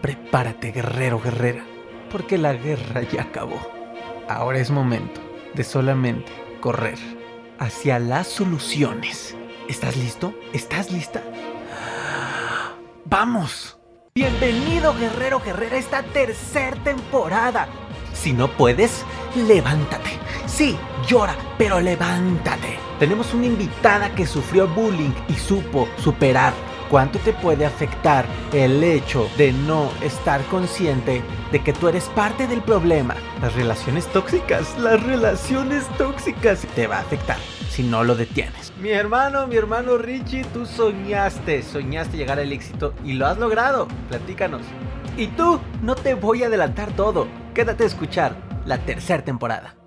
Prepárate, guerrero, guerrera, porque la guerra ya acabó. Ahora es momento de solamente correr hacia las soluciones. ¿Estás listo? ¿Estás lista? ¡Vamos! Bienvenido guerrero guerrera a esta tercera temporada. Si no puedes, levántate. Sí, llora, pero levántate. Tenemos una invitada que sufrió bullying y supo superar. ¿Cuánto te puede afectar el hecho de no estar consciente de que tú eres parte del problema? Las relaciones tóxicas, las relaciones tóxicas te va a afectar si no lo detienes. Mi hermano, mi hermano Richie, tú soñaste, soñaste llegar al éxito y lo has logrado. Platícanos. Y tú, no te voy a adelantar todo. Quédate a escuchar la tercera temporada.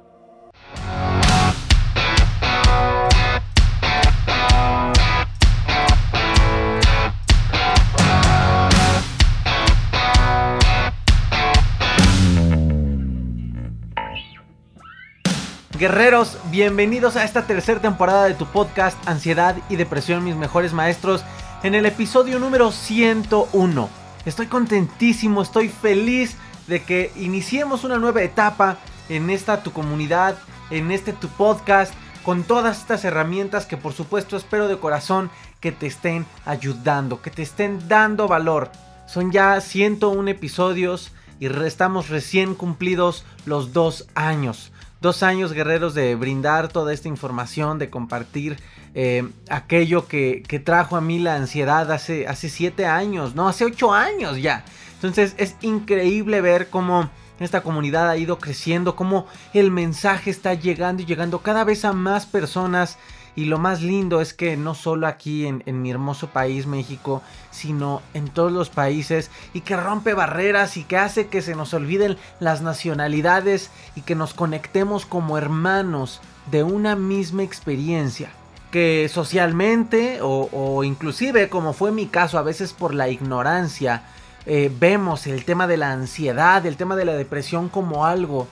Guerreros, bienvenidos a esta tercera temporada de tu podcast Ansiedad y Depresión, mis mejores maestros, en el episodio número 101. Estoy contentísimo, estoy feliz de que iniciemos una nueva etapa en esta tu comunidad, en este tu podcast, con todas estas herramientas que por supuesto espero de corazón que te estén ayudando, que te estén dando valor. Son ya 101 episodios y estamos recién cumplidos los dos años dos años guerreros de brindar toda esta información, de compartir eh, aquello que, trajo a mí la ansiedad hace, hace siete años, no, hace ocho años ya. Entonces es increíble ver cómo esta comunidad ha ido creciendo, cómo el mensaje está llegando y llegando cada vez a más personas y lo más lindo es que no solo aquí en, mi hermoso país, México, sino en todos los países y que rompe barreras y que hace que se nos olviden las nacionalidades y que nos conectemos como hermanos de una misma experiencia. Que socialmente o, inclusive como fue mi caso a veces por la ignorancia, eh, vemos el tema de la ansiedad, el tema de la depresión como algo,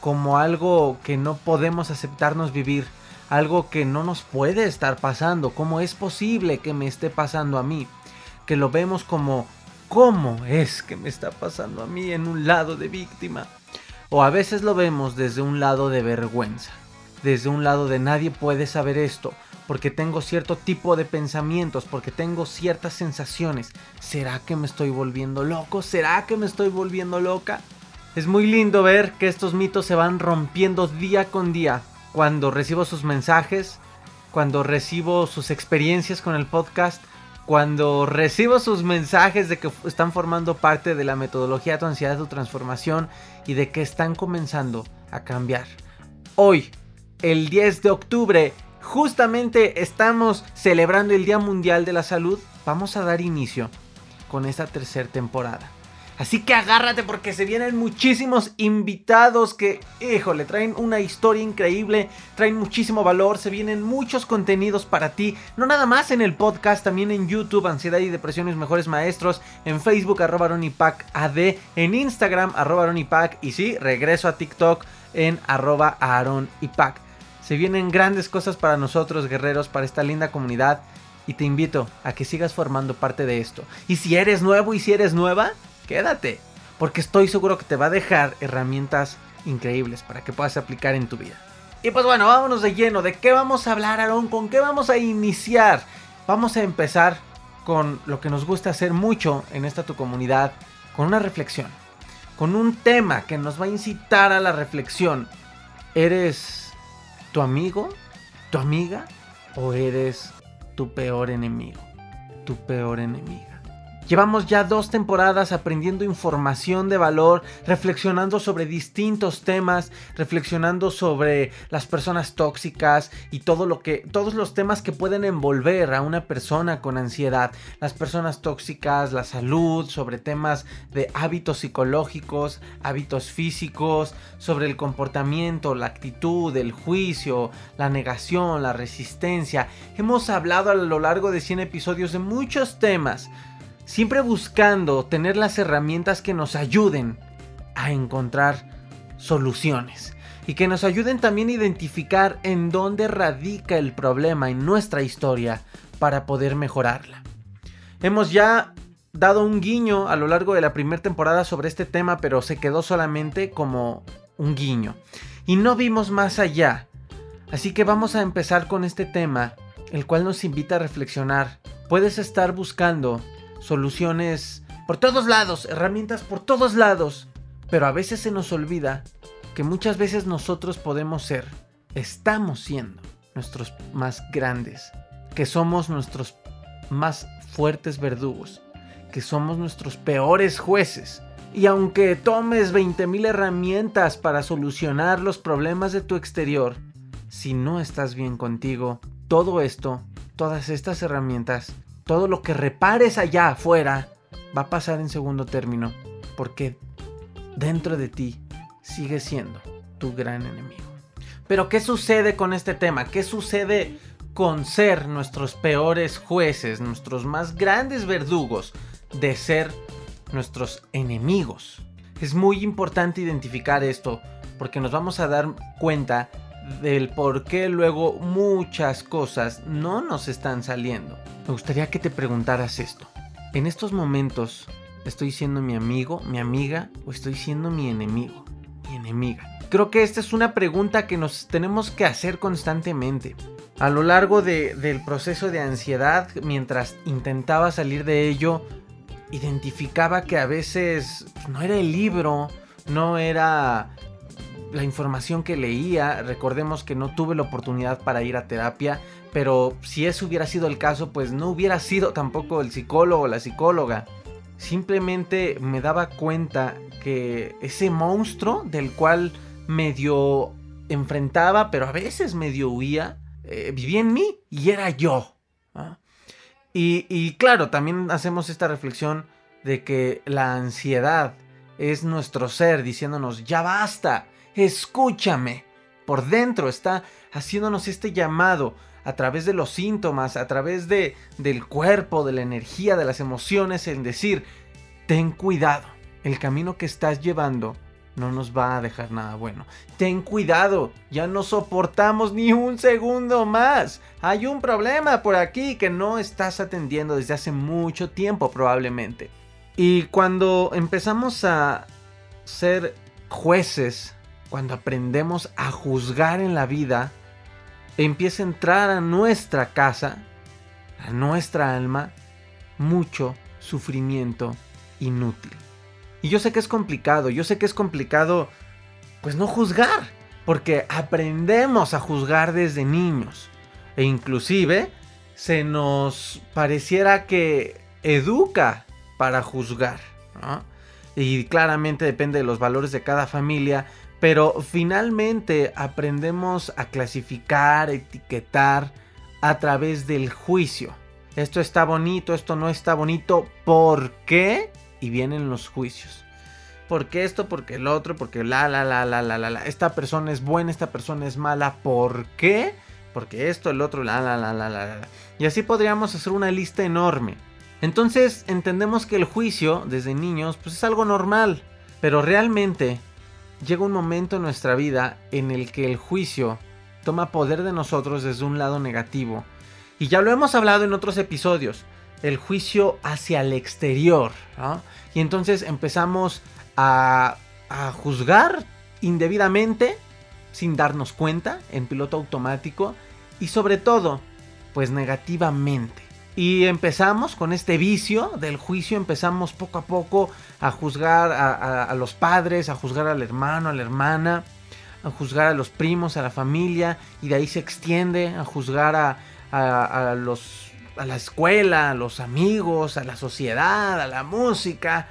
como algo que no podemos aceptarnos vivir algo que no nos puede estar pasando. ¿Cómo es posible que me esté pasando a mí? Que lo vemos como ¿cómo es que me está pasando a mí en un lado de víctima? O a veces lo vemos desde un lado de vergüenza, desde un lado de nadie puede saber esto, porque tengo cierto tipo de pensamientos, porque tengo ciertas sensaciones. ¿Será que me estoy volviendo loco? ¿Será que me estoy volviendo loca? Es muy lindo ver que estos mitos se van rompiendo día con día cuando recibo sus mensajes, cuando recibo sus experiencias con el podcast, cuando recibo sus mensajes de que están formando parte de la metodología de tu ansiedad, tu transformación y de que están comenzando a cambiar. Hoy, el 10 de octubre, justamente estamos celebrando el Día Mundial de la Salud. Vamos a dar inicio con esta tercera temporada. Así que agárrate porque se vienen muchísimos invitados que, híjole, traen una historia increíble, traen muchísimo valor, se vienen muchos contenidos para ti, no nada más en el podcast, también en YouTube, Ansiedad y Depresión, mejores maestros, en Facebook, arroba AD, en Instagram, arroba y sí, regreso a TikTok en arroba Se vienen grandes cosas para nosotros, guerreros, para esta linda comunidad. Y te invito a que sigas formando parte de esto. Y si eres nuevo y si eres nueva, quédate, porque estoy seguro que te va a dejar herramientas increíbles para que puedas aplicar en tu vida. Y pues bueno, vámonos de lleno. ¿De qué vamos a hablar, Aaron? ¿Con qué vamos a iniciar? Vamos a empezar con lo que nos gusta hacer mucho en esta tu comunidad, con una reflexión, con un tema que nos va a incitar a la reflexión. ¿Eres tu amigo, tu amiga o eres tu peor enemigo, tu peor enemiga? Llevamos ya dos temporadas aprendiendo información de valor, reflexionando sobre distintos temas, reflexionando sobre las personas tóxicas y todo lo que todos los temas que pueden envolver a una persona con ansiedad, las personas tóxicas, la salud, sobre temas de hábitos psicológicos, hábitos físicos, sobre el comportamiento, la actitud, el juicio, la negación, la resistencia. Hemos hablado a lo largo de 100 episodios de muchos temas siempre buscando tener las herramientas que nos ayuden a encontrar soluciones y que nos ayuden también a identificar en dónde radica el problema en nuestra historia para poder mejorarla. Hemos ya dado un guiño a lo largo de la primera temporada sobre este tema, pero se quedó solamente como un guiño. Y no vimos más allá. Así que vamos a empezar con este tema, el cual nos invita a reflexionar. Puedes estar buscando soluciones por todos lados, herramientas por todos lados. Pero a veces se nos olvida que muchas veces nosotros podemos ser, estamos siendo nuestros más grandes, que somos nuestros más fuertes verdugos, que somos nuestros peores jueces. Y aunque tomes 20.000 herramientas para solucionar los problemas de tu exterior, si no estás bien contigo, todo esto, todas estas herramientas todo lo que repares allá afuera va a pasar en segundo término, porque dentro de ti sigue siendo tu gran enemigo. Pero ¿qué sucede con este tema? ¿Qué sucede con ser nuestros peores jueces, nuestros más grandes verdugos, de ser nuestros enemigos? Es muy importante identificar esto porque nos vamos a dar cuenta del por qué luego muchas cosas no nos están saliendo. Me gustaría que te preguntaras esto. En estos momentos, ¿estoy siendo mi amigo, mi amiga o estoy siendo mi enemigo, mi enemiga? Creo que esta es una pregunta que nos tenemos que hacer constantemente. A lo largo del proceso de ansiedad, mientras intentaba salir de ello, identificaba que a veces no era el libro, no era la información que leía, recordemos que no tuve la oportunidad para ir a terapia, pero si eso hubiera sido el caso, pues no hubiera sido tampoco el psicólogo o la psicóloga. Simplemente me daba cuenta que ese monstruo del cual medio enfrentaba, pero a veces medio huía, eh, vivía en mí y era yo. Y, y claro, también hacemos esta reflexión de que la ansiedad es nuestro ser diciéndonos, ya basta, escúchame. Por dentro está haciéndonos este llamado a través de los síntomas, a través de, del cuerpo, de la energía, de las emociones, en decir, ten cuidado, el camino que estás llevando no nos va a dejar nada bueno. Ten cuidado, ya no soportamos ni un segundo más. Hay un problema por aquí que no estás atendiendo desde hace mucho tiempo probablemente. Y cuando empezamos a ser jueces cuando aprendemos a juzgar en la vida, empieza a entrar a nuestra casa, a nuestra alma, mucho sufrimiento inútil. Y yo sé que es complicado, yo sé que es complicado, pues no juzgar, porque aprendemos a juzgar desde niños. E inclusive se nos pareciera que educa para juzgar. Y claramente depende de los valores de cada familia, pero finalmente aprendemos a clasificar, etiquetar a través del juicio. Esto está bonito, esto no está bonito. ¿Por qué? Y vienen los juicios. ¿Por qué esto? Porque el otro, porque la, la, la, la, la, la, la. Esta persona es buena, esta persona es mala. ¿Por qué? Porque esto, el otro, la, la, la, la, la, la. Y así podríamos hacer una lista enorme. Entonces entendemos que el juicio, desde niños, pues es algo normal. Pero realmente llega un momento en nuestra vida en el que el juicio toma poder de nosotros desde un lado negativo. Y ya lo hemos hablado en otros episodios, el juicio hacia el exterior. Y entonces empezamos a, a juzgar indebidamente, sin darnos cuenta, en piloto automático, y sobre todo, pues negativamente. Y empezamos con este vicio del juicio, empezamos poco a poco a juzgar a, los padres, a juzgar al hermano, a la hermana, a juzgar a los primos, a la familia, y de ahí se extiende a juzgar a, los a la escuela, a los amigos, a la sociedad, a la música,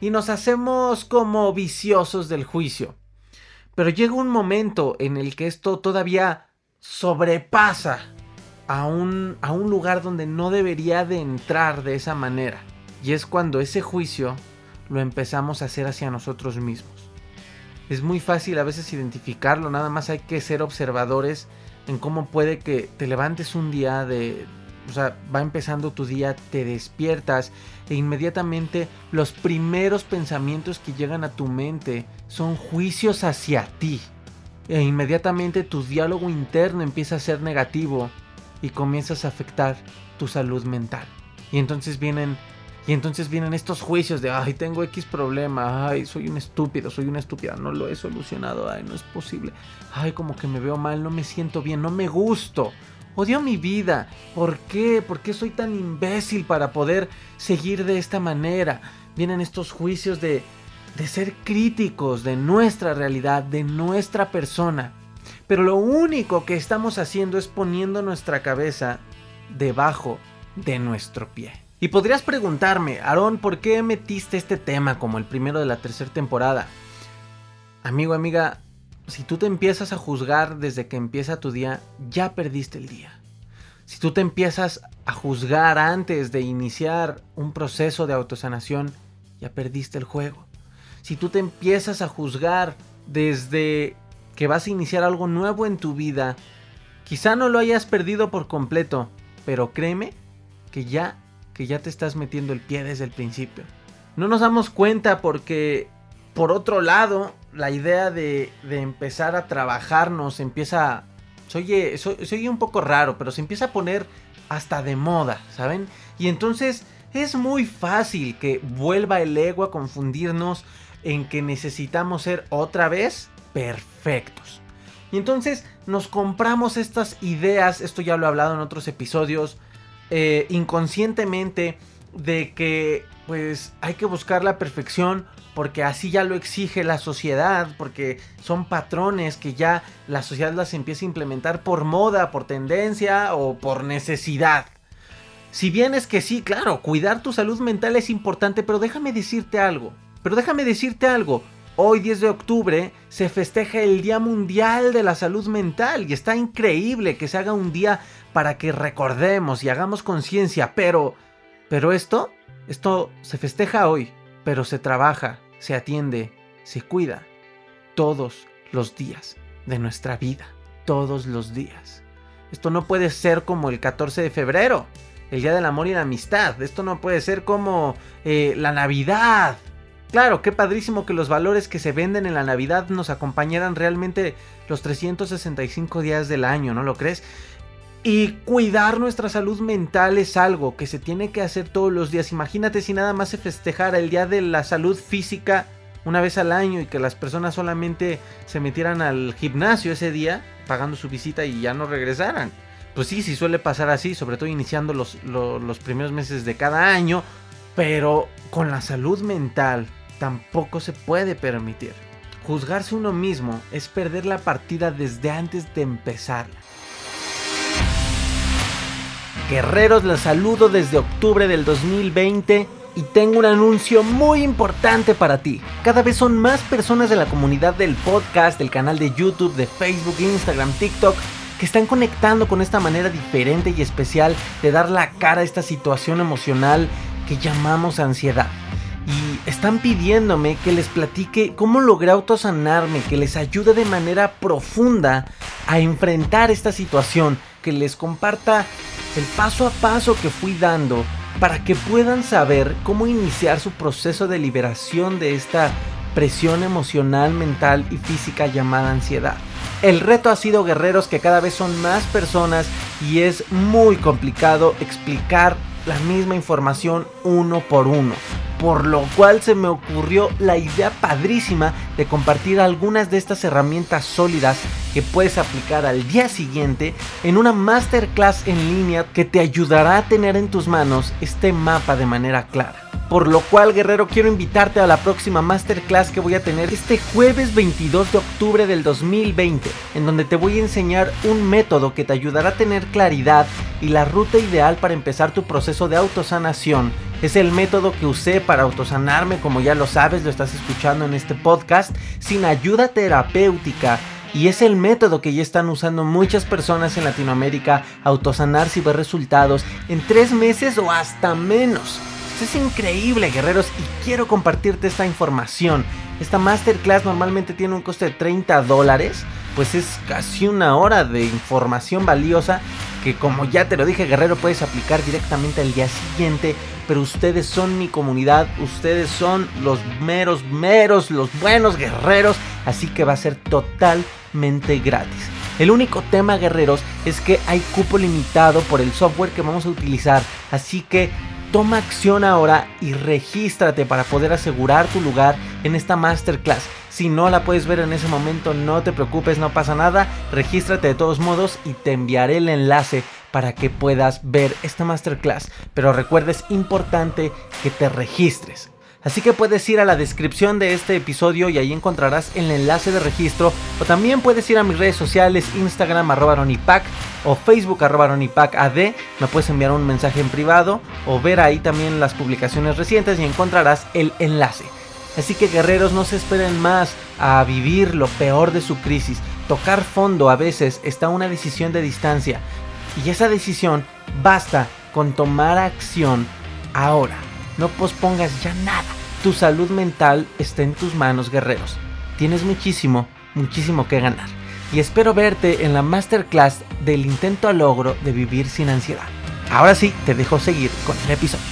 y nos hacemos como viciosos del juicio. Pero llega un momento en el que esto todavía sobrepasa a un, a un lugar donde no debería de entrar de esa manera. Y es cuando ese juicio lo empezamos a hacer hacia nosotros mismos. Es muy fácil a veces identificarlo, nada más hay que ser observadores en cómo puede que te levantes un día de... O sea, va empezando tu día, te despiertas e inmediatamente los primeros pensamientos que llegan a tu mente son juicios hacia ti. E inmediatamente tu diálogo interno empieza a ser negativo y comienzas a afectar tu salud mental. Y entonces vienen y entonces vienen estos juicios de, ay, tengo X problema, ay, soy un estúpido, soy una estúpida, no lo he solucionado, ay, no es posible, ay, como que me veo mal, no me siento bien, no me gusto, odio mi vida, ¿por qué? ¿Por qué soy tan imbécil para poder seguir de esta manera? Vienen estos juicios de, de ser críticos de nuestra realidad, de nuestra persona. Pero lo único que estamos haciendo es poniendo nuestra cabeza debajo de nuestro pie. Y podrías preguntarme, Aarón, ¿por qué metiste este tema como el primero de la tercera temporada? Amigo, amiga, si tú te empiezas a juzgar desde que empieza tu día, ya perdiste el día. Si tú te empiezas a juzgar antes de iniciar un proceso de autosanación, ya perdiste el juego. Si tú te empiezas a juzgar desde que vas a iniciar algo nuevo en tu vida, quizá no lo hayas perdido por completo, pero créeme que ya que ya te estás metiendo el pie desde el principio. No nos damos cuenta porque, por otro lado, la idea de, empezar a trabajar nos empieza... Oye, se un poco raro, pero se empieza a poner hasta de moda, ¿saben? Y entonces es muy fácil que vuelva el ego a confundirnos en que necesitamos ser otra vez perfectos. Y entonces nos compramos estas ideas, esto ya lo he hablado en otros episodios, eh, inconscientemente de que pues hay que buscar la perfección porque así ya lo exige la sociedad, porque son patrones que ya la sociedad las empieza a implementar por moda, por tendencia o por necesidad. Si bien es que sí, claro, cuidar tu salud mental es importante, pero déjame decirte algo. Pero déjame decirte algo. Hoy 10 de octubre se festeja el Día Mundial de la Salud Mental y está increíble que se haga un día para que recordemos y hagamos conciencia, pero pero esto esto se festeja hoy, pero se trabaja, se atiende, se cuida todos los días de nuestra vida, todos los días. Esto no puede ser como el 14 de febrero, el Día del Amor y la Amistad. Esto no puede ser como eh, la Navidad, Claro, qué padrísimo que los valores que se venden en la Navidad nos acompañaran realmente los 365 días del año, ¿no lo crees? Y cuidar nuestra salud mental es algo que se tiene que hacer todos los días. Imagínate si nada más se festejara el Día de la Salud Física una vez al año y que las personas solamente se metieran al gimnasio ese día pagando su visita y ya no regresaran. Pues sí, sí suele pasar así, sobre todo iniciando los, los primeros meses de cada año, pero con la salud mental tampoco se puede permitir. Juzgarse uno mismo es perder la partida desde antes de empezar. Guerreros, los saludo desde octubre del 2020 y tengo un anuncio muy importante para ti. Cada vez son más personas de la comunidad del podcast, del canal de YouTube, de Facebook, Instagram, TikTok, que están conectando con esta manera diferente y especial de dar la cara a esta situación emocional que llamamos ansiedad. Y están pidiéndome que les platique cómo logré autosanarme, que les ayude de manera profunda a enfrentar esta situación, que les comparta el paso a paso que fui dando para que puedan saber cómo iniciar su proceso de liberación de esta presión emocional, mental y física llamada ansiedad. El reto ha sido guerreros que cada vez son más personas y es muy complicado explicar la misma información uno por uno. Por lo cual se me ocurrió la idea padrísima de compartir algunas de estas herramientas sólidas que puedes aplicar al día siguiente en una masterclass en línea que te ayudará a tener en tus manos este mapa de manera clara. Por lo cual, guerrero, quiero invitarte a la próxima masterclass que voy a tener este jueves 22 de octubre del 2020, en donde te voy a enseñar un método que te ayudará a tener claridad y la ruta ideal para empezar tu proceso de autosanación. Es el método que usé para autosanarme, como ya lo sabes, lo estás escuchando en este podcast, sin ayuda terapéutica. Y es el método que ya están usando muchas personas en Latinoamérica, autosanarse y ver resultados en tres meses o hasta menos. Es increíble, guerreros, y quiero compartirte esta información. Esta masterclass normalmente tiene un coste de 30 dólares, pues es casi una hora de información valiosa que como ya te lo dije, guerrero, puedes aplicar directamente al día siguiente, pero ustedes son mi comunidad, ustedes son los meros, meros, los buenos guerreros, así que va a ser totalmente gratis. El único tema, guerreros, es que hay cupo limitado por el software que vamos a utilizar, así que Toma acción ahora y regístrate para poder asegurar tu lugar en esta masterclass. Si no la puedes ver en ese momento, no te preocupes, no pasa nada. Regístrate de todos modos y te enviaré el enlace para que puedas ver esta masterclass. Pero recuerda, es importante que te registres. Así que puedes ir a la descripción de este episodio y ahí encontrarás el enlace de registro. O también puedes ir a mis redes sociales, Instagram arroba ronipac o Facebook arroba ad. Me puedes enviar un mensaje en privado o ver ahí también las publicaciones recientes y encontrarás el enlace. Así que guerreros no se esperen más a vivir lo peor de su crisis. Tocar fondo a veces está una decisión de distancia. Y esa decisión basta con tomar acción ahora. No pospongas ya nada. Tu salud mental está en tus manos, guerreros. Tienes muchísimo, muchísimo que ganar. Y espero verte en la masterclass del intento al logro de vivir sin ansiedad. Ahora sí, te dejo seguir con el episodio.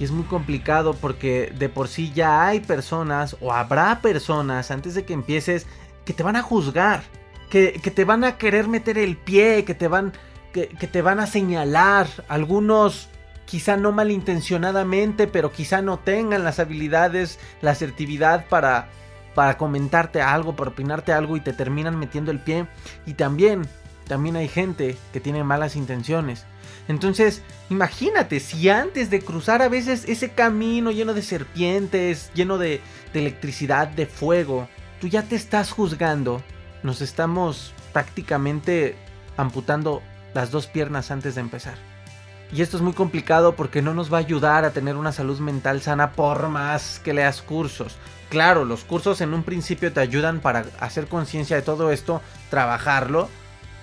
Y es muy complicado porque de por sí ya hay personas o habrá personas antes de que empieces que te van a juzgar, que, que te van a querer meter el pie, que te van que, te van a señalar, algunos quizá no malintencionadamente, pero quizá no tengan las habilidades, la asertividad para, para comentarte algo, para opinarte algo y te terminan metiendo el pie. Y también, también hay gente que tiene malas intenciones. Entonces, imagínate, si antes de cruzar a veces ese camino lleno de serpientes, lleno de, de electricidad, de fuego, tú ya te estás juzgando, nos estamos prácticamente amputando las dos piernas antes de empezar. Y esto es muy complicado porque no nos va a ayudar a tener una salud mental sana por más que leas cursos. Claro, los cursos en un principio te ayudan para hacer conciencia de todo esto, trabajarlo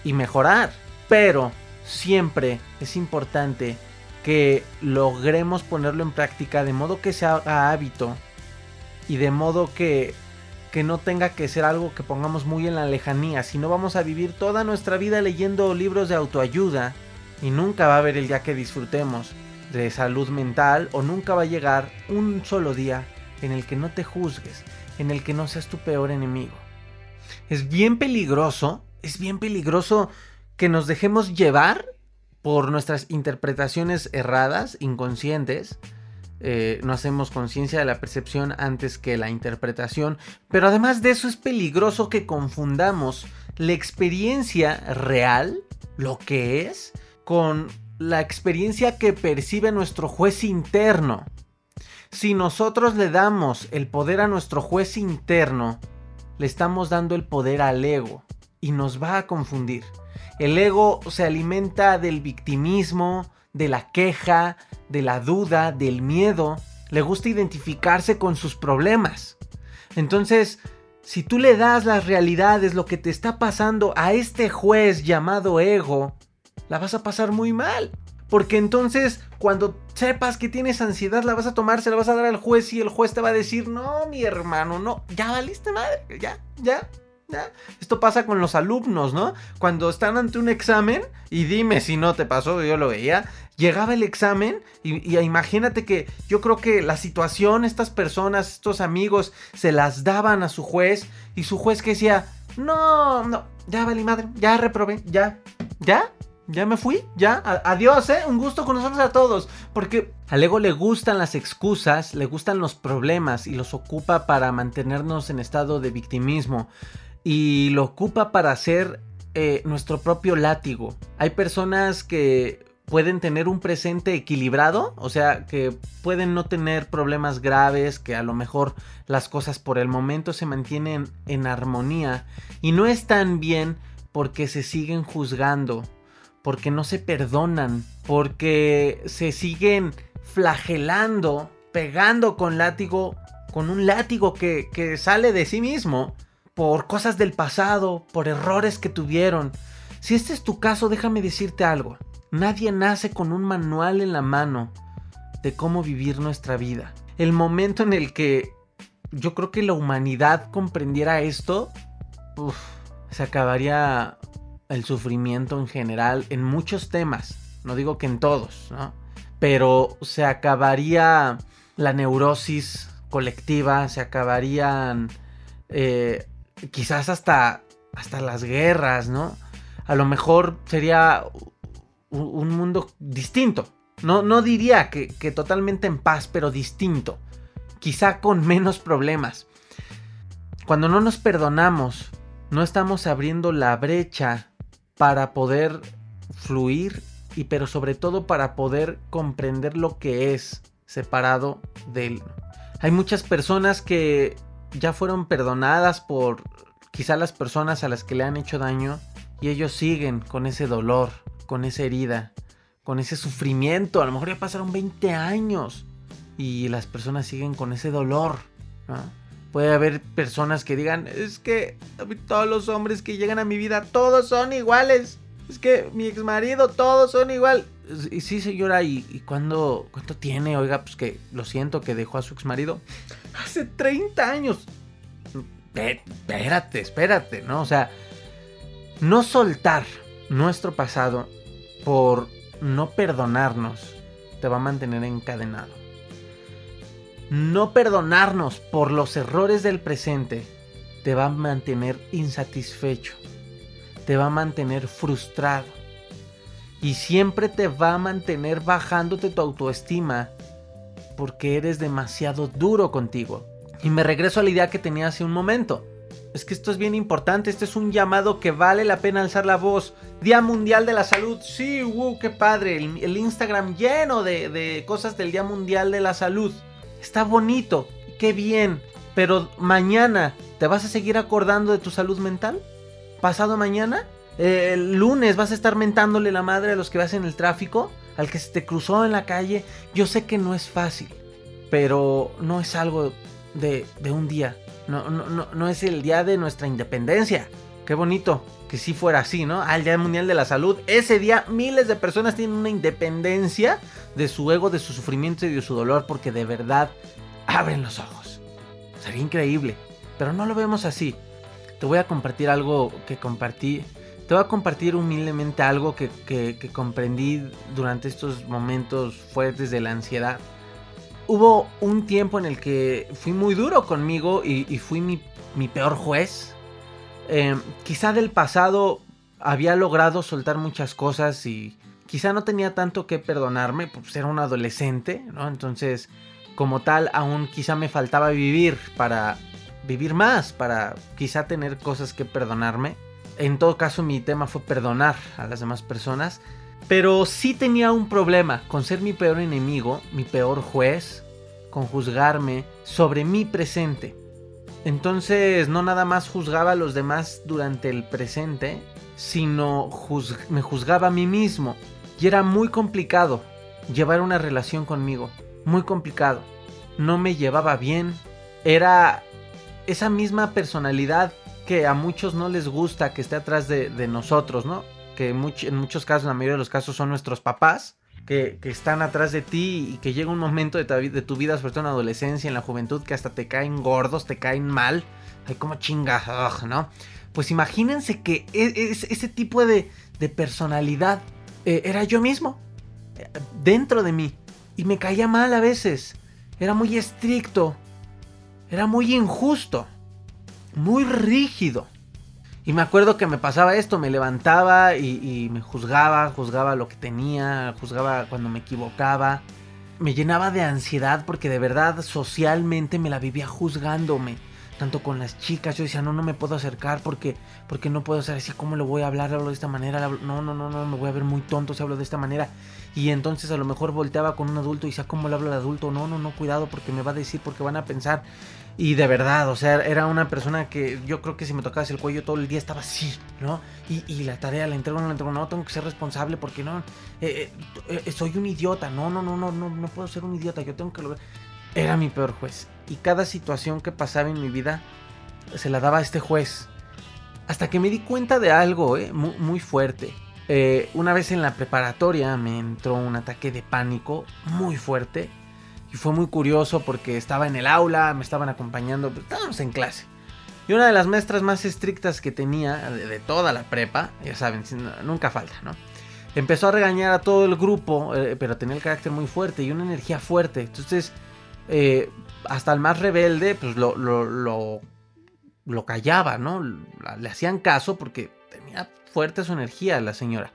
y mejorar. Pero siempre es importante que logremos ponerlo en práctica de modo que sea hábito y de modo que que no tenga que ser algo que pongamos muy en la lejanía, si no vamos a vivir toda nuestra vida leyendo libros de autoayuda y nunca va a haber el día que disfrutemos de salud mental o nunca va a llegar un solo día en el que no te juzgues, en el que no seas tu peor enemigo. Es bien peligroso, es bien peligroso que nos dejemos llevar por nuestras interpretaciones erradas, inconscientes, eh, no hacemos conciencia de la percepción antes que la interpretación, pero además de eso es peligroso que confundamos la experiencia real, lo que es, con la experiencia que percibe nuestro juez interno. Si nosotros le damos el poder a nuestro juez interno, le estamos dando el poder al ego y nos va a confundir. El ego se alimenta del victimismo, de la queja, de la duda, del miedo. Le gusta identificarse con sus problemas. Entonces, si tú le das las realidades, lo que te está pasando a este juez llamado ego, la vas a pasar muy mal. Porque entonces, cuando sepas que tienes ansiedad, la vas a tomar, se la vas a dar al juez y el juez te va a decir, no, mi hermano, no, ya valiste madre, ya, ya, esto pasa con los alumnos, ¿no? Cuando están ante un examen, y dime si no te pasó, yo lo veía, llegaba el examen y, imagínate que yo creo que la situación, estas personas, estos amigos, se las daban a su juez y su juez que decía, no, no, ya valí madre, ya reprobé, ya, ya, ya me fui, ya, adiós, ¿eh? Un gusto conocernos a todos. Porque al ego le gustan las excusas, le gustan los problemas y los ocupa para mantenernos en estado de victimismo. Y lo ocupa para hacer eh, nuestro propio látigo. Hay personas que pueden tener un presente equilibrado, o sea, que pueden no tener problemas graves, que a lo mejor las cosas por el momento se mantienen en armonía y no están bien porque se siguen juzgando, porque no se perdonan, porque se siguen flagelando, pegando con látigo, con un látigo que, que sale de sí mismo, por cosas del pasado, por errores que tuvieron. Si este es tu caso, déjame decirte algo. Nadie nace con un manual en la mano de cómo vivir nuestra vida. El momento en el que yo creo que la humanidad comprendiera esto, se acabaría el sufrimiento en general en muchos temas. No digo que en todos, ¿no? Pero se acabaría la neurosis colectiva, se acabarían eh, quizás hasta, hasta las guerras, ¿no? A lo mejor sería un mundo distinto. No, no diría que, que totalmente en paz, pero distinto. Quizá con menos problemas. Cuando no nos perdonamos, no estamos abriendo la brecha para poder fluir y pero sobre todo para poder comprender lo que es separado de él. Hay muchas personas que ya fueron perdonadas por quizá las personas a las que le han hecho daño y ellos siguen con ese dolor, con esa herida, con ese sufrimiento. A lo mejor ya pasaron 20 años y las personas siguen con ese dolor. Puede haber personas que digan, es que todos los hombres que llegan a mi vida, todos son iguales. Es que mi ex marido, todos son igual. Sí, señora, ¿y, cuánto tiene? Oiga, pues que lo siento que dejó a su ex marido. Hace 30 años. Espérate, espérate, ¿no? O sea, no soltar nuestro pasado por no perdonarnos, te va a mantener encadenado. No perdonarnos por los errores del presente te va a mantener insatisfecho, te va a mantener frustrado y siempre te va a mantener bajándote tu autoestima porque eres demasiado duro contigo. Y me regreso a la idea que tenía hace un momento. Es que esto es bien importante, este es un llamado que vale la pena alzar la voz. Día Mundial de la Salud, sí, wow, qué padre. El, Instagram lleno de, de cosas del Día Mundial de la Salud. Está bonito, qué bien. Pero mañana, ¿te vas a seguir acordando de tu salud mental? ¿Pasado mañana? Eh, ¿El lunes vas a estar mentándole la madre a los que vas en el tráfico? ¿Al que se te cruzó en la calle? Yo sé que no es fácil, pero no es algo de, un día no, es el día de nuestra independencia. Qué bonito que si fuera así, ¿no? Al Día Mundial de la Salud. Ese día miles de personas tienen una independencia de su ego, de su sufrimiento y de su dolor porque de verdad abren los ojos. Sería increíble, pero no lo vemos así. Te voy a compartir algo que compartí. Te voy a compartir humildemente algo que, comprendí durante estos momentos fuertes de la ansiedad hubo un tiempo en el que fui muy duro conmigo y, fui mi, peor juez. Em, quizá del pasado había logrado soltar muchas cosas y quizá no tenía tanto que perdonarme, pues era un adolescente, ¿no? Entonces, como tal, aún quizá me faltaba vivir para vivir más, para quizá tener cosas que perdonarme. En todo caso, mi tema fue perdonar a las demás personas. Pero sí tenía un problema con ser mi peor enemigo, mi peor juez, con juzgarme sobre mi presente. Entonces no nada más juzgaba a los demás durante el presente, sino me juzgaba a mí mismo. Y era muy complicado llevar una relación conmigo. Muy complicado. No me llevaba bien. Era esa misma personalidad que a muchos no les gusta que esté atrás de, nosotros, ¿no? Que en muchos casos, en la mayoría de los casos, son nuestros papás que, están atrás de ti y que llega un momento de tu, vida, sobre todo en la adolescencia, en la juventud, que hasta te caen gordos, te caen mal. Ay, como chinga, ¿no? Pues imagínense que e, ese tipo de, personalidad eh, era yo mismo, eh, dentro de mí. Y me caía mal a veces. Era muy estricto. Era muy injusto. Muy rígido. Y me acuerdo que me pasaba esto, me levantaba y, me juzgaba, juzgaba lo que tenía, juzgaba cuando me equivocaba. Me llenaba de ansiedad porque de verdad socialmente me la vivía juzgándome. Tanto con las chicas, yo decía, no, no me puedo acercar porque, porque no puedo ser así, ¿cómo le voy a hablar? Hablo de esta manera, no, no, no, no, me voy a ver muy tonto si hablo de esta manera. Y entonces a lo mejor volteaba con un adulto y decía, ¿cómo le hablo al adulto? No, no, no, cuidado porque me va a decir, porque van a pensar. Y de verdad, o sea, era una persona que yo creo que si me tocabas el cuello todo el día estaba así, ¿no? Y, la tarea, la entrego, no la entrego, no, tengo que ser responsable porque no, eh, eh, eh, soy un idiota, no, no, no, no, no, no puedo ser un idiota, yo tengo que lograr. Era mi peor juez. Y cada situación que pasaba en mi vida se la daba a este juez. Hasta que me di cuenta de algo, ¿eh? muy, fuerte. una vez en la preparatoria me entró un ataque de pánico muy fuerte y fue muy curioso porque estaba en el aula, me estaban acompañando, pues, estábamos en clase. Y una de las maestras más estrictas que tenía de, toda la prepa, ya saben, nunca falta, ¿no? Empezó a regañar a todo el grupo, eh, pero tenía el carácter muy fuerte y una energía fuerte. Entonces, eh, hasta el más rebelde, pues lo, lo, lo, lo callaba, ¿no? Le hacían caso porque tenía fuerte su energía la señora.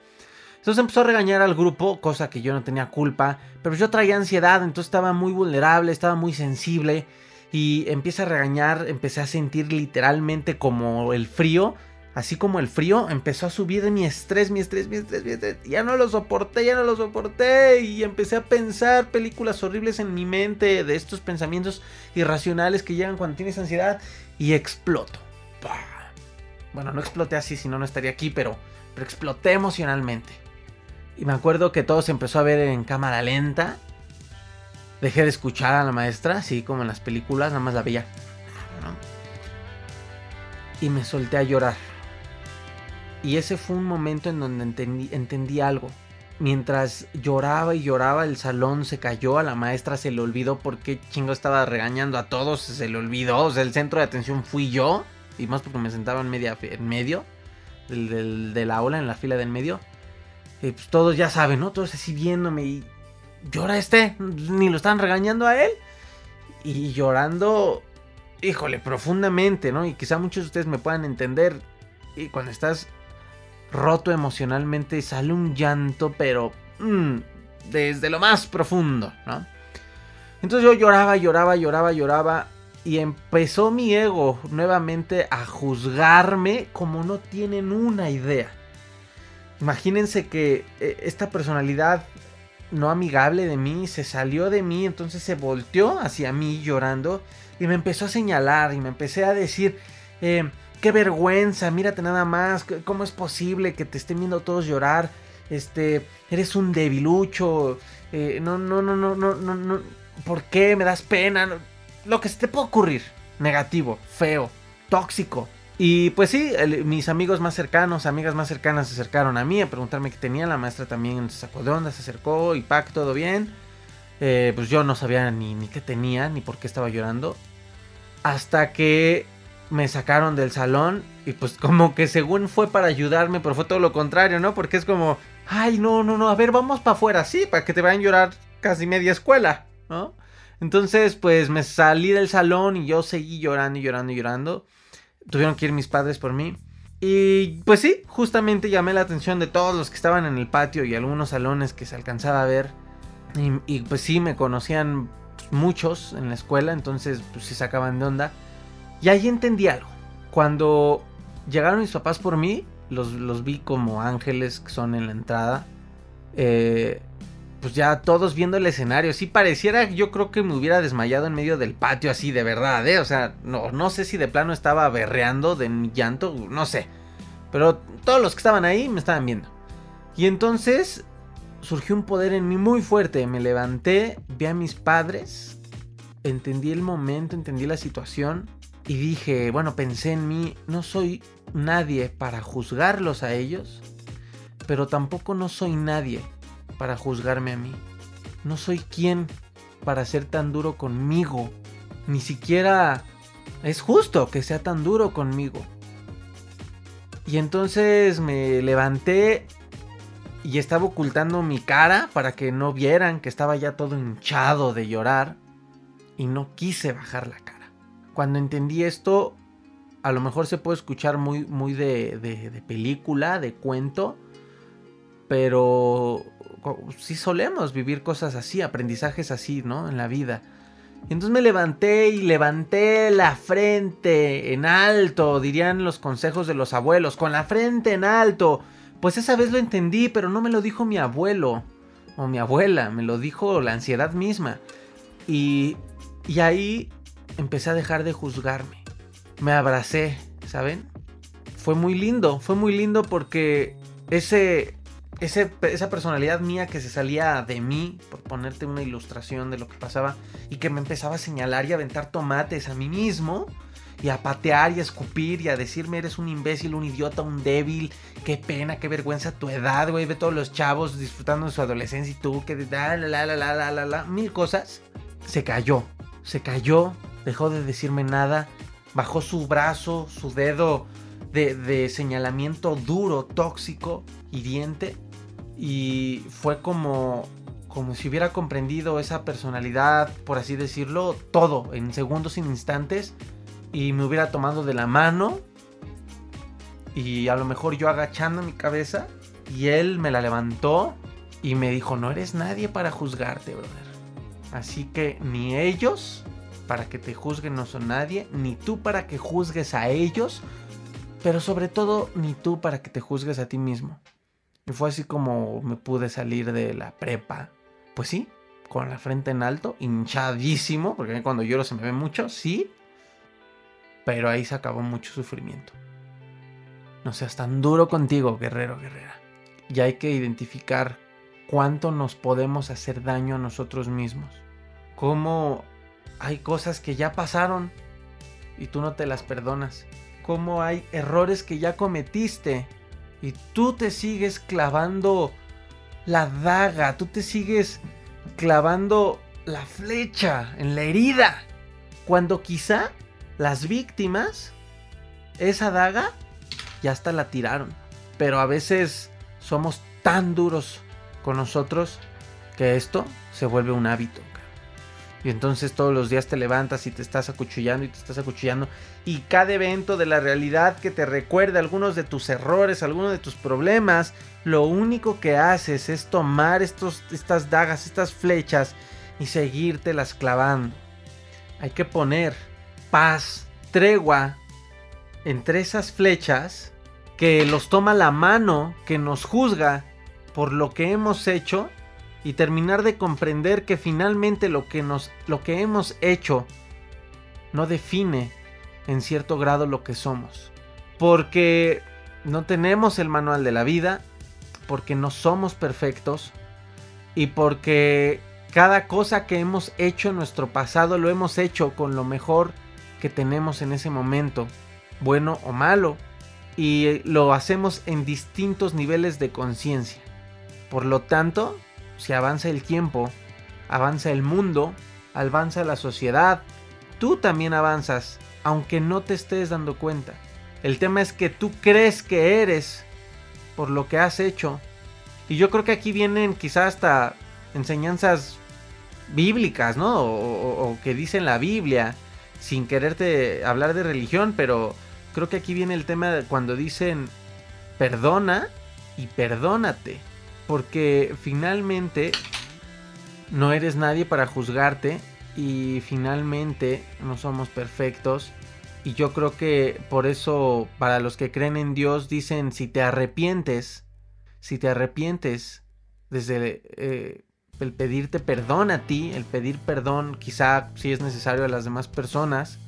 Entonces empezó a regañar al grupo, cosa que yo no tenía culpa, pero yo traía ansiedad, entonces estaba muy vulnerable, estaba muy sensible y empieza a regañar, empecé a sentir literalmente como el frío, así como el frío empezó a subir mi estrés, mi estrés, mi estrés, mi estrés, ya no lo soporté, ya no lo soporté y empecé a pensar películas horribles en mi mente de estos pensamientos irracionales que llegan cuando tienes ansiedad y exploto. Bueno, no exploté así, si no, no estaría aquí, pero, pero exploté emocionalmente. Y me acuerdo que todo se empezó a ver en cámara lenta. Dejé de escuchar a la maestra, así como en las películas, nada más la veía. Y me solté a llorar. Y ese fue un momento en donde entendí, entendí algo. Mientras lloraba y lloraba, el salón se cayó. A la maestra se le olvidó por qué chingo estaba regañando a todos. Se le olvidó. O sea, el centro de atención fui yo. Y más porque me sentaba en, media, en medio del, de la aula, en la fila del medio. Eh, pues todos ya saben, ¿no? Todos así viéndome y llora este, ni lo están regañando a él. Y llorando, híjole, profundamente, ¿no? Y quizá muchos de ustedes me puedan entender. Y cuando estás roto emocionalmente sale un llanto, pero mm, desde lo más profundo, ¿no? Entonces yo lloraba, lloraba, lloraba, lloraba. Y empezó mi ego nuevamente a juzgarme como no tienen una idea. Imagínense que eh, esta personalidad no amigable de mí se salió de mí, entonces se volteó hacia mí llorando y me empezó a señalar y me empecé a decir, eh, qué vergüenza, mírate nada más, cómo es posible que te estén viendo todos llorar, este, eres un debilucho, eh, no, no, no, no, no, no, no, ¿por qué me das pena? Lo que se te puede ocurrir, negativo, feo, tóxico, y pues sí, mis amigos más cercanos, amigas más cercanas se acercaron a mí a preguntarme qué tenía. La maestra también se sacó de onda, se acercó y pack, todo bien. Eh, pues yo no sabía ni, ni qué tenía, ni por qué estaba llorando. Hasta que me sacaron del salón y pues como que según fue para ayudarme, pero fue todo lo contrario, ¿no? Porque es como, ay, no, no, no, a ver, vamos para afuera, sí, para que te vayan a llorar casi media escuela, ¿no? Entonces, pues me salí del salón y yo seguí llorando y llorando y llorando tuvieron que ir mis padres por mí. Y pues sí, justamente llamé la atención de todos los que estaban en el patio y algunos salones que se alcanzaba a ver. Y, pues sí, me conocían muchos en la escuela, entonces pues sí sacaban de onda. Y ahí entendí algo. Cuando llegaron mis papás por mí, los, los vi como ángeles que son en la entrada. Eh, pues ya todos viendo el escenario. Sí pareciera, yo creo que me hubiera desmayado en medio del patio así de verdad, ¿eh? O sea, no, no sé si de plano estaba berreando de mi llanto, no sé. Pero todos los que estaban ahí me estaban viendo. Y entonces surgió un poder en mí muy fuerte. Me levanté, vi a mis padres, entendí el momento, entendí la situación. Y dije, bueno, pensé en mí, no soy nadie para juzgarlos a ellos, pero tampoco no soy nadie para juzgarme a mí. No soy quien para ser tan duro conmigo. Ni siquiera es justo que sea tan duro conmigo. Y entonces me levanté y estaba ocultando mi cara para que no vieran que estaba ya todo hinchado de llorar. Y no quise bajar la. Cuando entendí esto, a lo mejor se puede escuchar muy, muy de, de, película, de cuento, pero sí solemos vivir cosas así, aprendizajes así, ¿no? En la vida. entonces me levanté y levanté la frente en alto, dirían los consejos de los abuelos, con la frente en alto. Pues esa vez lo entendí, pero no me lo dijo mi abuelo o mi abuela, me lo dijo la ansiedad misma. Y, y ahí empecé a dejar de juzgarme. Me abracé, ¿saben? Fue muy lindo, fue muy lindo porque ese, ese, esa personalidad mía que se salía de mí, por ponerte una ilustración de lo que pasaba, y que me empezaba a señalar y a aventar tomates a mí mismo, y a patear y a escupir y a decirme eres un imbécil, un idiota, un débil, qué pena, qué vergüenza tu edad, güey, ve todos los chavos disfrutando de su adolescencia y tú que la la la la la la la mil cosas. Se cayó, se cayó, dejó de decirme nada, bajó su brazo, su dedo de, de señalamiento duro, tóxico, hiriente y fue como como si hubiera comprendido esa personalidad, por así decirlo, todo en segundos, en instantes, y me hubiera tomado de la mano y a lo mejor yo agachando mi cabeza y él me la levantó y me dijo, no eres nadie para juzgarte, brother. Así que ni ellos para que te juzguen no son nadie, ni tú para que juzgues a ellos, pero sobre todo ni tú para que te juzgues a ti mismo. Y fue así como me pude salir de la prepa. Pues sí, con la frente en alto, hinchadísimo, porque cuando lloro se me ve mucho, sí, pero ahí se acabó mucho sufrimiento. No seas tan duro contigo, guerrero, guerrera. Y hay que identificar cuánto nos podemos hacer daño a nosotros mismos. Cómo hay cosas que ya pasaron y tú no te las perdonas. Cómo hay errores que ya cometiste y tú te sigues clavando la daga, tú te sigues clavando la flecha en la herida. Cuando quizá las víctimas, esa daga, ya hasta la tiraron. Pero a veces somos tan duros con nosotros que esto se vuelve un hábito. Y entonces todos los días te levantas y te estás acuchillando y te estás acuchillando. Y cada evento de la realidad que te recuerde algunos de tus errores, algunos de tus problemas, lo único que haces es tomar estos, estas dagas, estas flechas y seguirte las clavando. Hay que poner paz, tregua entre esas flechas que los toma la mano, que nos juzga por lo que hemos hecho y terminar de comprender que finalmente lo que nos lo que hemos hecho no define en cierto grado lo que somos, porque no tenemos el manual de la vida, porque no somos perfectos y porque cada cosa que hemos hecho en nuestro pasado lo hemos hecho con lo mejor que tenemos en ese momento, bueno o malo, y lo hacemos en distintos niveles de conciencia. Por lo tanto, si avanza el tiempo, avanza el mundo, avanza la sociedad, tú también avanzas, aunque no te estés dando cuenta. El tema es que tú crees que eres por lo que has hecho. Y yo creo que aquí vienen quizás hasta enseñanzas bíblicas, ¿no? O, o que dicen la Biblia sin quererte hablar de religión, pero creo que aquí viene el tema de cuando dicen perdona y perdónate. Porque finalmente no eres nadie para juzgarte y finalmente no somos perfectos. Y yo creo que por eso para los que creen en Dios dicen si te arrepientes, si te arrepientes desde eh, el pedirte perdón a ti, el pedir perdón quizá si es necesario a las demás personas,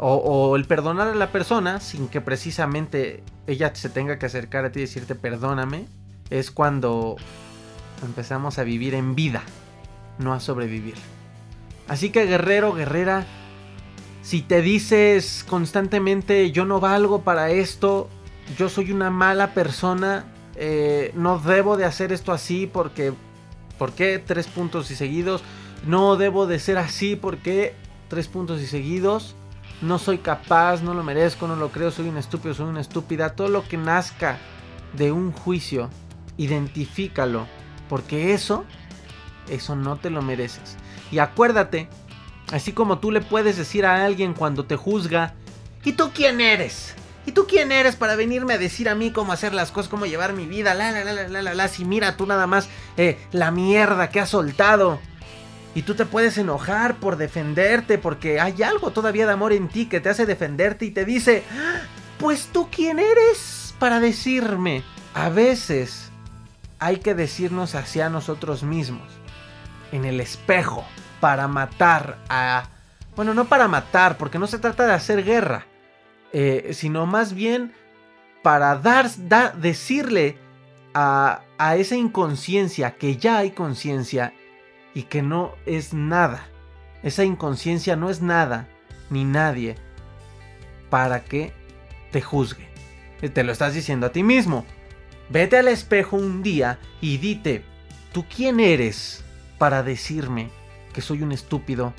o, el perdonar a la persona sin que precisamente ella se tenga que acercar a ti y decirte perdóname, es cuando empezamos a vivir en vida, no a sobrevivir. Así que guerrero, guerrera, si te dices constantemente yo no valgo para esto, yo soy una mala persona, eh, no debo de hacer esto así porque ¿Por qué tres puntos y seguidos? No debo de ser así porque tres puntos y seguidos. No soy capaz, no lo merezco, no lo creo, soy un estúpido, soy una estúpida. Todo lo que nazca de un juicio, identifícalo. Porque eso, eso no te lo mereces. Y acuérdate, así como tú le puedes decir a alguien cuando te juzga, ¿Y tú quién eres? ¿Y tú quién eres para venirme a decir a mí cómo hacer las cosas, cómo llevar mi vida? La, la, la, la, la, la, Si mira tú nada más eh, la mierda que has soltado. Y tú te puedes enojar por defenderte porque hay algo todavía de amor en ti que te hace defenderte y te dice, pues tú quién eres para decirme. A veces hay que decirnos hacia nosotros mismos, en el espejo, para matar a... Bueno, no para matar, porque no se trata de hacer guerra eh, sino más bien para dar, decirle a, a esa inconsciencia que ya hay conciencia y que no es nada. Esa inconsciencia no es nada ni nadie para que te juzgue. Te lo estás diciendo a ti mismo. Vete al espejo un día y dite, ¿tú quién eres para decirme que soy un estúpido,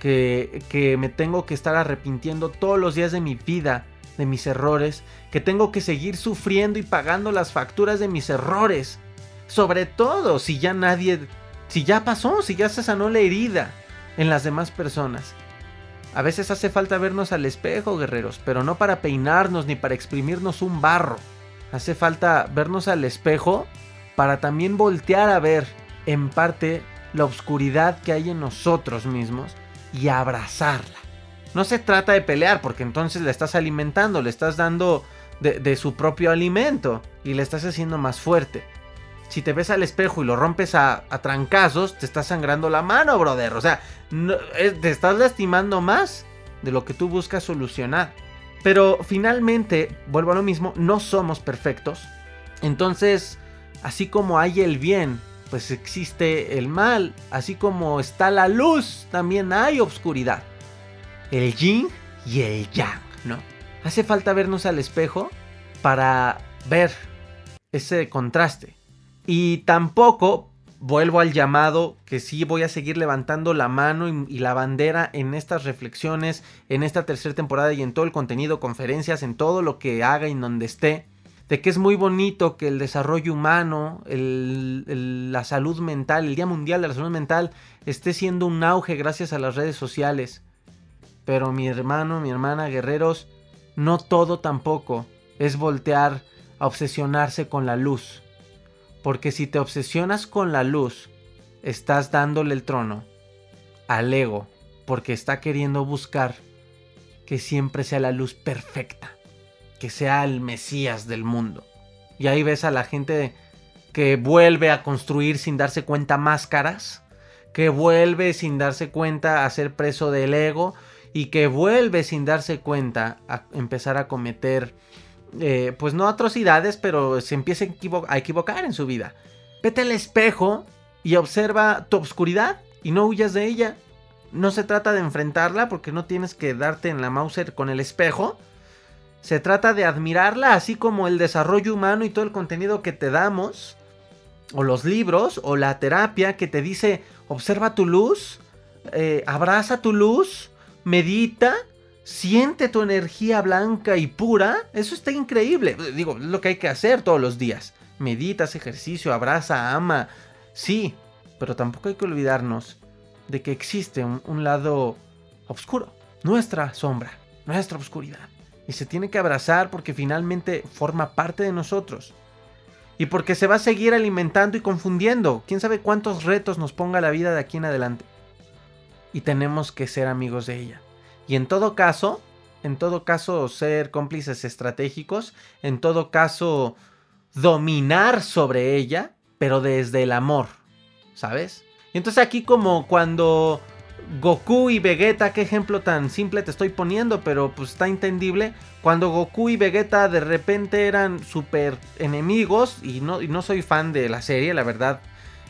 que, me tengo que estar arrepintiendo todos los días de mi vida de mis errores, que tengo que seguir sufriendo y pagando las facturas de mis errores. Sobre todo si ya nadie, si ya pasó, si ya se sanó la herida en las demás personas. A veces hace falta vernos al espejo, guerreros, pero no para peinarnos ni para exprimirnos un barro. Hace falta vernos al espejo para también voltear a ver en parte la oscuridad que hay en nosotros mismos y abrazarla. No se trata de pelear porque entonces le estás alimentando, le estás dando de, su propio alimento y le estás haciendo más fuerte. Si te ves al espejo y lo rompes a, trancazos, te estás sangrando la mano, brother. O sea, te estás lastimando más de lo que tú buscas solucionar. Pero finalmente, vuelvo a lo mismo, no somos perfectos. Entonces, así como hay el bien pues existe el mal, así como está la luz, también hay obscuridad. El yin y el yang, ¿no? Hace falta vernos al espejo para ver ese contraste. Y tampoco vuelvo al llamado que sí voy a seguir levantando la mano y, la bandera en estas reflexiones, en esta tercera temporada y en todo el contenido, conferencias, en todo lo que haga y en donde esté de que es muy bonito que el desarrollo humano, la salud mental, el Día Mundial de la Salud Mental esté siendo un auge gracias a las redes sociales. Pero mi hermano, mi hermana, guerreros, no todo tampoco es voltear a obsesionarse con la luz. Porque si te obsesionas con la luz, estás dándole el trono al ego, porque está queriendo buscar que siempre sea la luz perfecta que sea el Mesías del mundo. Y ahí ves a la gente que vuelve a construir sin darse cuenta máscaras, que vuelve sin darse cuenta a ser preso del ego y que vuelve sin darse cuenta a empezar a cometer, eh, pues no atrocidades, pero se empieza a, equivocar en su vida. Vete al espejo y observa tu obscuridad y no huyas de ella. No se trata de enfrentarla porque no tienes que darte en la Mauser con el espejo, se trata de admirarla, así como el desarrollo humano y todo el contenido que te damos, o los libros, o la terapia que te dice, observa tu luz, eh, abraza tu luz, medita, siente tu energía blanca y pura. Eso está increíble. Digo, es lo que hay que hacer todos los días. Meditas, ejercicio, abraza, ama. Sí, pero tampoco hay que olvidarnos de que existe un lado oscuro, nuestra sombra, nuestra oscuridad y se tiene que abrazar porque finalmente forma parte de nosotros. Y porque se va a seguir alimentando y confundiendo. Quién sabe cuántos retos nos ponga la vida de aquí en adelante. Y tenemos que ser amigos de ella. Y en todo caso, en todo caso ser cómplices estratégicos, en todo caso dominar sobre ella, pero desde el amor, ¿sabes? Y entonces aquí como cuando Goku y Vegeta, qué ejemplo tan simple te estoy poniendo, pero pues está entendible. Cuando Goku y Vegeta de repente eran super enemigos, y no, no soy fan de la serie, la verdad,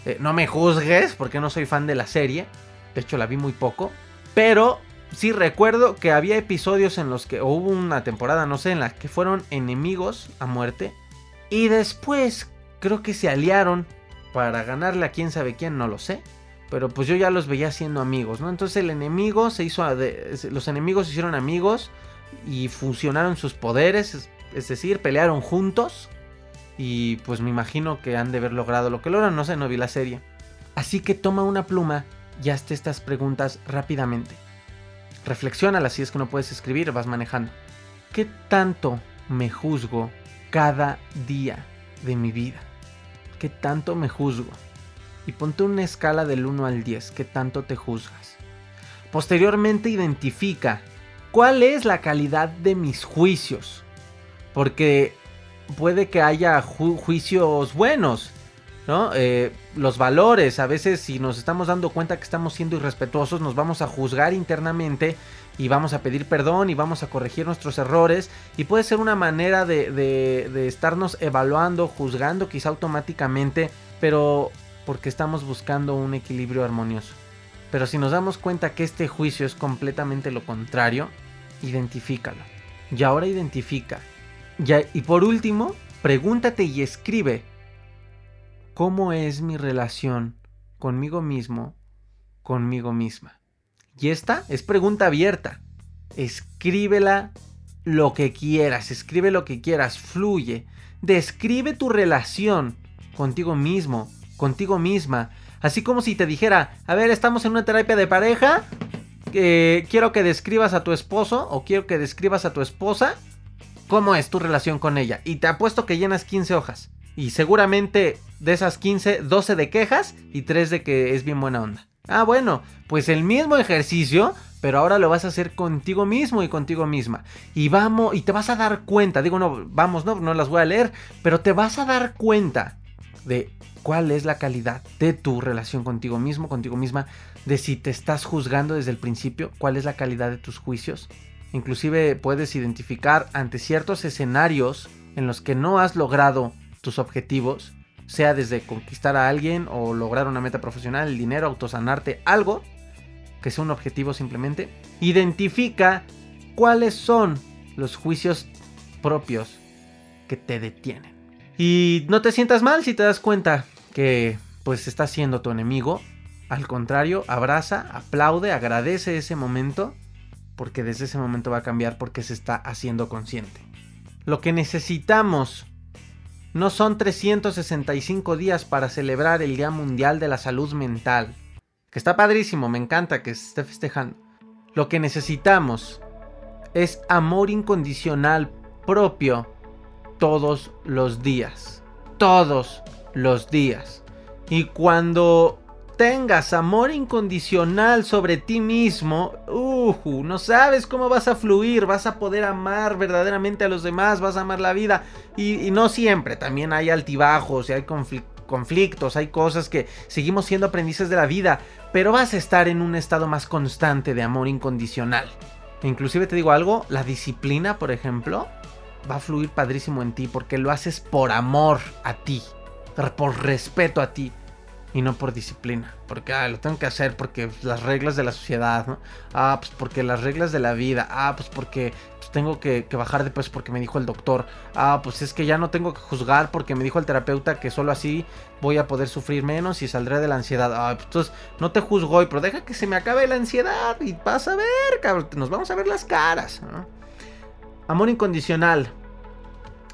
eh, no me juzgues porque no soy fan de la serie. De hecho, la vi muy poco. Pero sí recuerdo que había episodios en los que, o hubo una temporada, no sé, en la que fueron enemigos a muerte. Y después creo que se aliaron para ganarle a quién sabe quién, no lo sé pero pues yo ya los veía siendo amigos, ¿no? Entonces el enemigo se hizo, los enemigos se hicieron amigos y fusionaron sus poderes, es, decir, pelearon juntos y pues me imagino que han de haber logrado lo que logran, no sé, no vi la serie. Así que toma una pluma y hazte estas preguntas rápidamente. Reflexiónalas si es que no puedes escribir, vas manejando. ¿qué tanto me juzgo cada día de mi vida? ¿Qué tanto me juzgo? Y ponte una escala del 1 al 10, ¿qué tanto te juzgas? Posteriormente identifica cuál es la calidad de mis juicios. Porque puede que haya juicios buenos, ¿no? Eh, los valores, a veces si nos estamos dando cuenta que estamos siendo irrespetuosos, nos vamos a juzgar internamente y vamos a pedir perdón y vamos a corregir nuestros errores y puede ser una manera de, de estarnos evaluando, juzgando quizá automáticamente, pero porque estamos buscando un equilibrio armonioso. Pero si nos damos cuenta que este juicio es completamente lo contrario, identifícalo. Y ahora identifica. Ya, y por último, pregúntate y escribe cómo es mi relación conmigo mismo, conmigo misma. Y esta es pregunta abierta. Escríbela lo que quieras, escribe lo que quieras, fluye. Describe tu relación contigo mismo, contigo misma. Así como si te dijera, a ver, estamos en una terapia de pareja, eh, quiero que describas a tu esposo o quiero que describas a tu esposa cómo es tu relación con ella. Y te apuesto que llenas 15 hojas. Y seguramente de esas 15, 12 de quejas y 3 de que es bien buena onda. Ah, bueno, pues el mismo ejercicio, pero ahora lo vas a hacer contigo mismo y contigo misma. Y vamos, y te vas a dar cuenta, digo, no, vamos, no, no las voy a leer, pero te vas a dar cuenta de cuál es la calidad de tu relación contigo mismo, contigo misma, de si te estás juzgando desde el principio, cuál es la calidad de tus juicios. Inclusive puedes identificar ante ciertos escenarios en los que no has logrado tus objetivos, sea desde conquistar a alguien o lograr una meta profesional, el dinero, autosanarte, algo que sea un objetivo simplemente. Identifica cuáles son los juicios propios que te detienen. Y no te sientas mal si te das cuenta que pues está siendo tu enemigo. Al contrario, abraza, aplaude, agradece ese momento, porque desde ese momento va a cambiar porque se está haciendo consciente. Lo que necesitamos no son 365 días para celebrar el Día Mundial de la Salud Mental, que está padrísimo, me encanta que se esté festejando. Lo que necesitamos es amor incondicional propio todos los días. Todos los días. Y cuando tengas amor incondicional sobre ti mismo, uh, no sabes cómo vas a fluir, vas a poder amar verdaderamente a los demás, vas a amar la vida. Y, no siempre, también hay altibajos y hay conflictos, hay cosas que seguimos siendo aprendices de la vida, pero vas a estar en un estado más constante de amor incondicional. Inclusive te digo algo, la disciplina, por ejemplo, va a fluir padrísimo en ti porque lo haces por amor a ti por respeto a ti y no por disciplina. Porque ah, lo tengo que hacer porque las reglas de la sociedad, ¿no? Ah, pues porque las reglas de la vida. Ah, pues porque pues, tengo que, bajar de peso porque me dijo el doctor. Ah, pues es que ya no tengo que juzgar porque me dijo el terapeuta que solo así voy a poder sufrir menos y saldré de la ansiedad. Ah, pues entonces no te juzgo hoy, pero deja que se me acabe la ansiedad y vas a ver, cabrón. Nos vamos a ver las caras. Amor incondicional.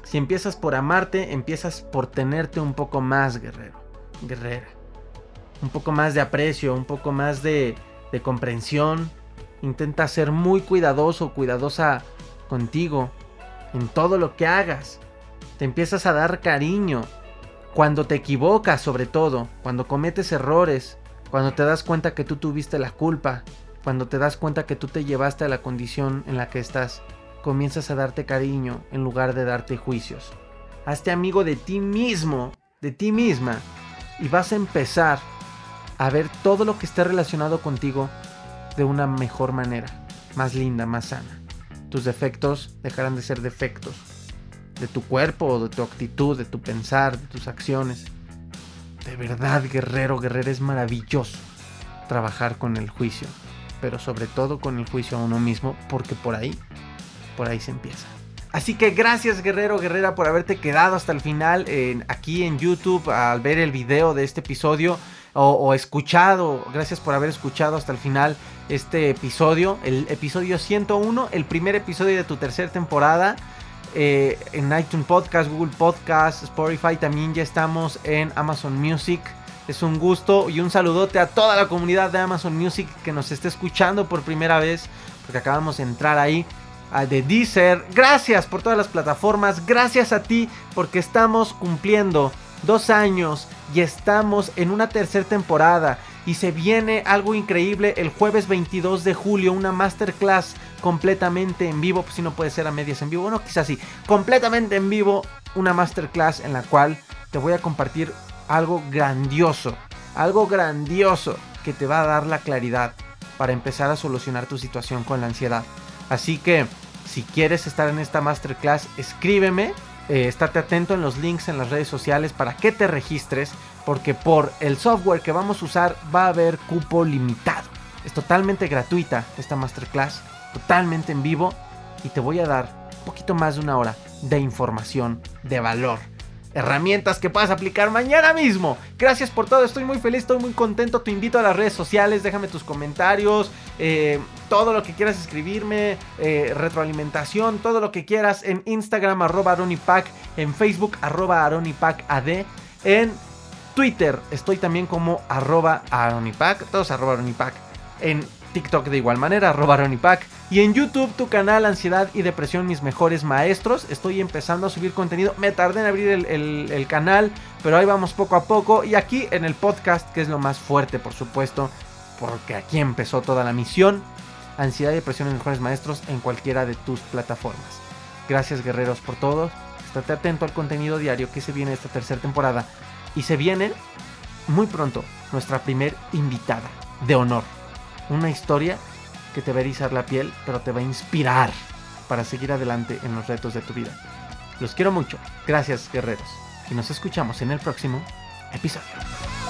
Si empiezas por amarte, empiezas por tenerte un poco más, guerrero, guerrera. Un poco más de aprecio, un poco más de, comprensión. Intenta ser muy cuidadoso, cuidadosa contigo en todo lo que hagas. Te empiezas a dar cariño. Cuando te equivocas, sobre todo, cuando cometes errores, cuando te das cuenta que tú tuviste la culpa, cuando te das cuenta que tú te llevaste a la condición en la que estás comienzas a darte cariño en lugar de darte juicios. Hazte amigo de ti mismo, de ti misma, y vas a empezar a ver todo lo que esté relacionado contigo de una mejor manera, más linda, más sana. Tus defectos dejarán de ser defectos de tu cuerpo, de tu actitud, de tu pensar, de tus acciones. De verdad, guerrero, guerrero, es maravilloso trabajar con el juicio, pero sobre todo con el juicio a uno mismo, porque por ahí por ahí se empieza. Así que gracias guerrero, guerrera por haberte quedado hasta el final aquí en YouTube al ver el video de este episodio o, escuchado, gracias por haber escuchado hasta el final este episodio, el episodio 101, el primer episodio de tu tercera temporada. Eh, en iTunes Podcast, Google Podcast, Spotify, también ya estamos en Amazon Music. Es un gusto y un saludote a toda la comunidad de Amazon Music que nos esté escuchando por primera vez, porque acabamos de entrar ahí. de Deezer. Gracias por todas las plataformas. Gracias a ti porque estamos cumpliendo dos años y estamos en una tercera temporada. Y se viene algo increíble el jueves 22 de julio, una masterclass completamente en vivo. Pues si no puede ser a medias en vivo, bueno, quizás sí. Completamente en vivo, una masterclass en la cual te voy a compartir algo grandioso. Algo grandioso que te va a dar la claridad para empezar a solucionar tu situación con la ansiedad. Así que si quieres estar en esta masterclass, escríbeme. Eh, estate atento en los links en las redes sociales para que te registres, porque por el software que vamos a usar va a haber cupo limitado. Es totalmente gratuita esta masterclass, totalmente en vivo, y te voy a dar un poquito más de una hora de información de valor herramientas que puedas aplicar mañana mismo. Gracias por todo, estoy muy feliz, estoy muy contento. Te invito a las redes sociales, déjame tus comentarios, eh, todo lo que quieras escribirme, eh, retroalimentación, todo lo que quieras en Instagram arroba aronipac, en Facebook arroba en Twitter estoy también como arroba aronipac, todos arroba aronipac, en TikTok de igual manera, arroba Pack. Y en YouTube, tu canal Ansiedad y Depresión, mis mejores maestros. Estoy empezando a subir contenido. Me tardé en abrir el, canal, pero ahí vamos poco a poco. Y aquí en el podcast, que es lo más fuerte, por supuesto, porque aquí empezó toda la misión. Ansiedad y Depresión, mis mejores maestros, en cualquiera de tus plataformas. Gracias, guerreros, por todo. Estate atento al contenido diario que se viene esta tercera temporada. Y se viene muy pronto nuestra primer invitada de honor una historia que te va a erizar la piel, pero te va a inspirar para seguir adelante en los retos de tu vida. Los quiero mucho. Gracias, guerreros. Y nos escuchamos en el próximo episodio.